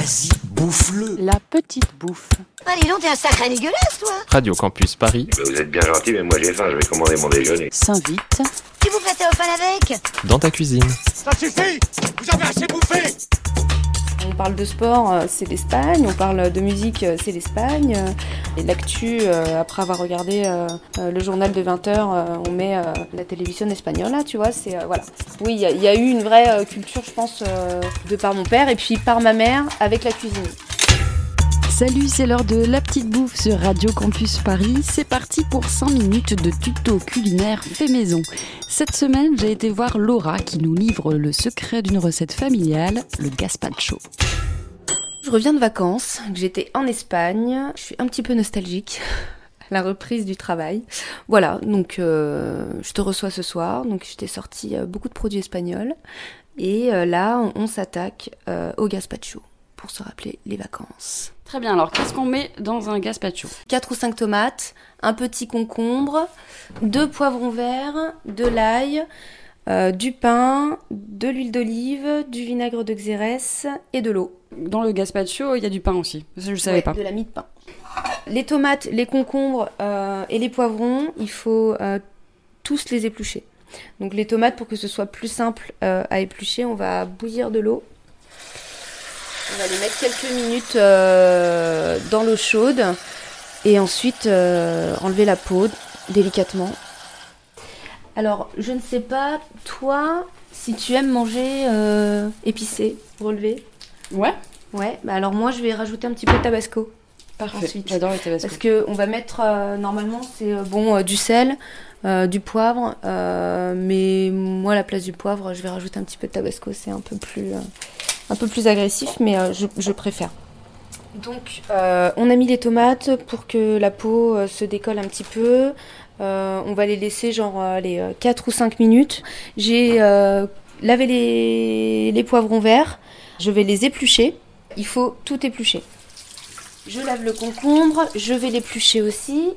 Vas-y, bouffe-le. La petite bouffe. Allez, donc, t'es un sacré dégueulasse, toi Radio Campus Paris, vous êtes bien gentil, mais moi j'ai faim, je vais commander mon déjeuner. S'invite. Tu vous prêtez au fan avec? Dans ta cuisine. Ça suffit Vous avez assez bouffé On parle de sport, euh, c'est l'Espagne. On parle de musique, euh, c'est l'Espagne. Euh, Et l'actu, après avoir regardé le journal de 20h, on met la télévision espagnole, tu vois. C'est voilà. Oui, il y, a- eu une vraie culture, je pense, de par mon père et puis par ma mère avec la cuisine. Salut, c'est l'heure de la petite bouffe sur Radio Campus Paris. C'est parti pour 5 minutes de tuto culinaire fait maison. Cette semaine, j'ai été voir Laura qui nous livre le secret d'une recette familiale, le gazpacho. Je reviens de vacances, j'étais en Espagne, je suis un petit peu nostalgique. La reprise du travail. Voilà, donc euh, je te reçois ce soir. Donc je t'ai sorti euh, beaucoup de produits espagnols. Et euh, là, on, s'attaque au gazpacho pour se rappeler les vacances. Très bien, alors qu'est-ce qu'on met dans un gazpacho? 4 ou 5 tomates, un petit concombre, deux poivrons verts, de l'ail, euh, du pain, de l'huile d'olive, du vinaigre de xérès et de l'eau. Dans le gazpacho, il y a du pain aussi. Ça, je ne savais Ouais, pas. De la mie de pain. Les tomates, les concombres euh, et les poivrons, il faut euh, tous les éplucher. Donc les tomates, pour que ce soit plus simple à éplucher, on va bouillir de l'eau. On va les mettre quelques minutes euh, dans l'eau chaude et ensuite euh, enlever la peau délicatement. Alors, je ne sais pas, toi, si tu aimes manger euh, épicé, relevé. Ouais, Ouais, bah alors moi je vais rajouter un petit peu de tabasco. parfait. Ensuite. J'adore les tabasco. Parce que on va mettre normalement c'est bon du sel, euh, du poivre, euh, mais moi à la place du poivre je vais rajouter un petit peu de tabasco, c'est un peu plus euh, un peu plus agressif, mais euh, je, préfère. Donc euh, on a mis les tomates pour que la peau euh, se décolle un petit peu. On va les laisser genre les 4 ou 5 minutes. J'ai lavé les, poivrons verts. Je vais les éplucher. Il faut tout éplucher. Je lave le concombre, je vais l'éplucher aussi.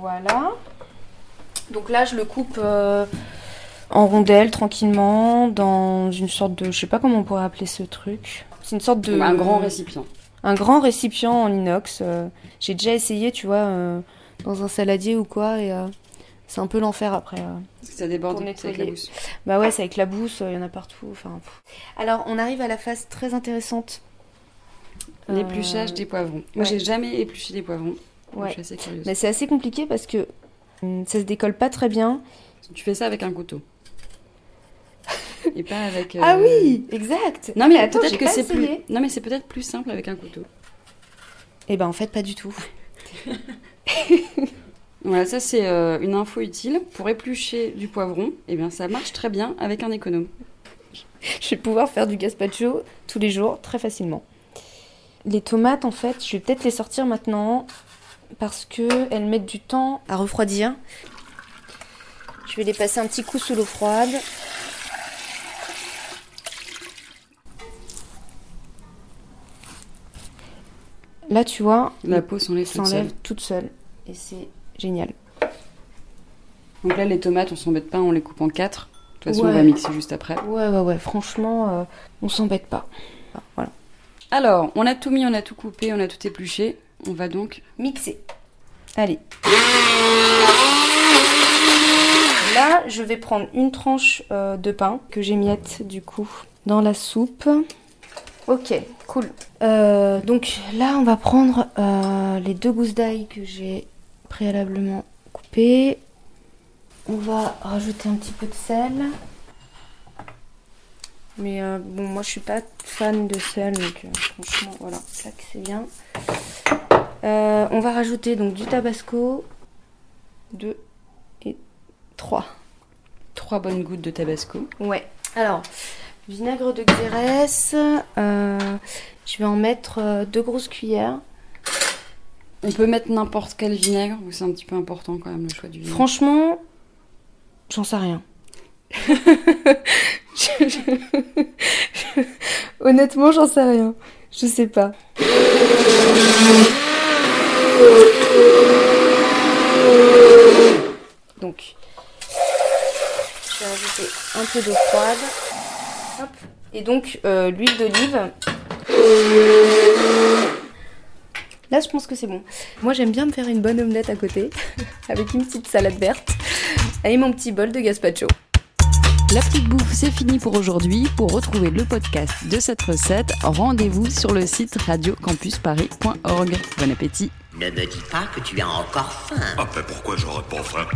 Voilà. Donc là, je le coupe en rondelles tranquillement dans une sorte de, je sais pas comment on pourrait appeler ce truc. C'est une sorte de Un grand récipient. un grand récipient en inox. euh, J'ai déjà essayé, tu vois, euh, dans un saladier ou quoi, et euh, c'est un peu l'enfer après. Parce que ça déborde nettoyer. mousse. Bah ouais, c'est avec la bouse, il y en a partout. Enfin. Alors, on arrive à la phase très intéressante. Euh, L'épluchage des poivrons. Moi, ouais. j'ai jamais épluché des poivrons. Ouais. Je suis assez curieuse. Mais c'est assez compliqué parce que hum, ça se décolle pas très bien. Tu fais ça avec un couteau. Et pas avec. Ah euh, oui, exact. Non mais, attends, peut-être j'ai que pas c'est essayé. plus. Non mais c'est peut-être plus simple avec un couteau. Eh ben en fait, pas du tout. Voilà, ça c'est euh, une info utile pour éplucher du poivron. Eh bien, ça marche très bien avec un économe. Je vais pouvoir faire du gazpacho tous les jours très facilement. Les tomates, en fait, je vais peut-être les sortir maintenant parce que elles mettent du temps à refroidir. Je vais les passer un petit coup sous l'eau froide. Là, tu vois, La peau s'enlève toute seule. toute seule et c'est génial. Donc là, les tomates, on s'embête pas, on les coupe en quatre. De toute façon, on va mixer juste après. Ouais, ouais, ouais, franchement, euh, on s'embête pas. Voilà. Alors, on a tout mis, on a tout coupé, on a tout épluché. On va donc. Mixer. Allez. Là, je vais prendre une tranche euh, de pain que j'émiette du coup dans la soupe. Ok, cool. Euh, donc là, on va prendre euh, les deux gousses d'ail que j'ai préalablement coupées. On va rajouter un petit peu de sel. Mais euh, bon, moi je suis pas fan de sel, donc franchement, voilà, c'est bien. On va rajouter donc du tabasco, 2 et 3. Trois bonnes gouttes de tabasco. Ouais. Alors, vinaigre de xérès, euh, je vais en mettre euh, deux grosses cuillères. On peut mettre n'importe quel vinaigre, ou c'est un petit peu important quand même le choix du vinaigre. Franchement, j'en sais rien. Je- je- Honnêtement, j'en sais rien. Je sais pas. Donc, je vais rajouter un peu d'eau froide. Hop. Et donc euh, l'huile d'olive. Là, je pense que c'est bon. Moi, j'aime bien me faire une bonne omelette à côté, avec une petite salade verte, et mon petit bol de gazpacho. La petite bouffe, c'est fini pour aujourd'hui. Pour retrouver le podcast de cette recette, rendez-vous sur le site radiocampusparis.org. Bon appétit Ne me dis pas que tu as encore faim. Ah ben pourquoi j'aurais pas faim?